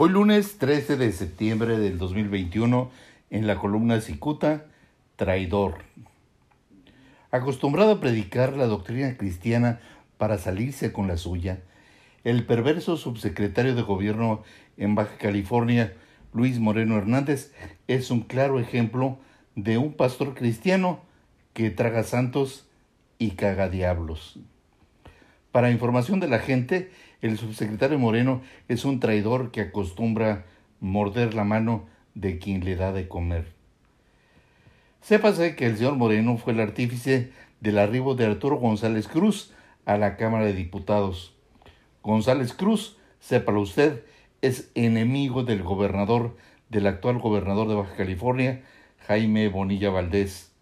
Hoy lunes 13 de septiembre del 2021, en la columna Cicuta, traidor. Acostumbrado a predicar la doctrina cristiana para salirse con la suya, el perverso subsecretario de gobierno en Baja California, Luis Moreno Hernández, es un claro ejemplo de un pastor cristiano que traga santos y caga diablos. Para información de la gente, el subsecretario Moreno es un traidor que acostumbra morder la mano de quien le da de comer. Sépase que el señor Moreno fue el artífice del arribo de Arturo González Cruz a la Cámara de Diputados. González Cruz, sépalo usted, es enemigo del gobernador, del actual gobernador de Baja California, Jaime Bonilla Valdés.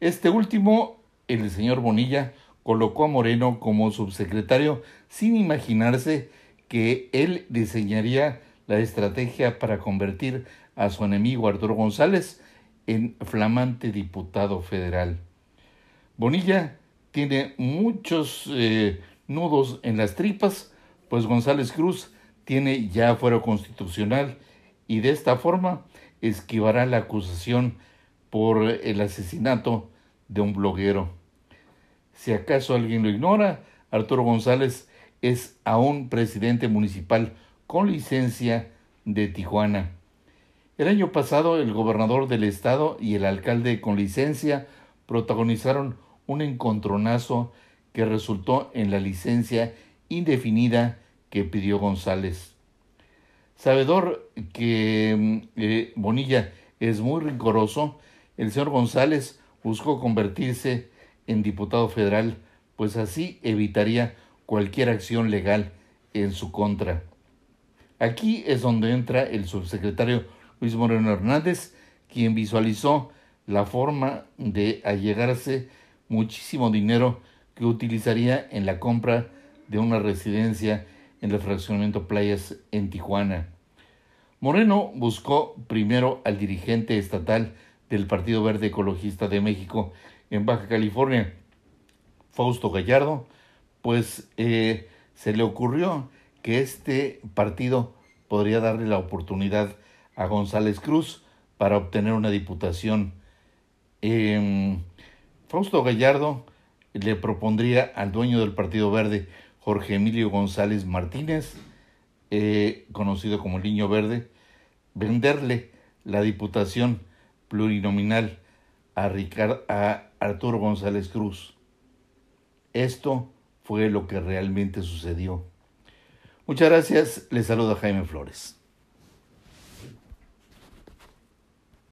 Este último, el señor Bonilla, colocó a Moreno como subsecretario sin imaginarse que él diseñaría la estrategia para convertir a su enemigo Arturo González en flamante diputado federal. Bonilla tiene muchos eh, nudos en las tripas, pues González Cruz tiene ya fuero constitucional y de esta forma esquivará la acusación por el asesinato de un bloguero. Si acaso alguien lo ignora, Arturo González es aún presidente municipal con licencia de Tijuana. El año pasado el gobernador del estado y el alcalde con licencia protagonizaron un encontronazo que resultó en la licencia indefinida que pidió González. Sabedor que mm, eh, Bonilla es muy rigoroso, el señor González buscó convertirse en diputado federal, pues así evitaría cualquier acción legal en su contra. Aquí es donde entra el subsecretario Luis Moreno Hernández, quien visualizó la forma de allegarse muchísimo dinero que utilizaría en la compra de una residencia en el fraccionamiento Playas en Tijuana. Moreno buscó primero al dirigente estatal del Partido Verde Ecologista de México en Baja California, Fausto Gallardo, pues eh, se le ocurrió que este partido podría darle la oportunidad a González Cruz para obtener una diputación. Em, Fausto Gallardo le propondría al dueño del Partido Verde, Jorge Emilio González Martínez, eh, conocido como el Niño Verde, venderle la diputación plurinominal a, a Arturo González Cruz. Esto fue lo que realmente sucedió. Muchas gracias, les saluda Jaime Flores.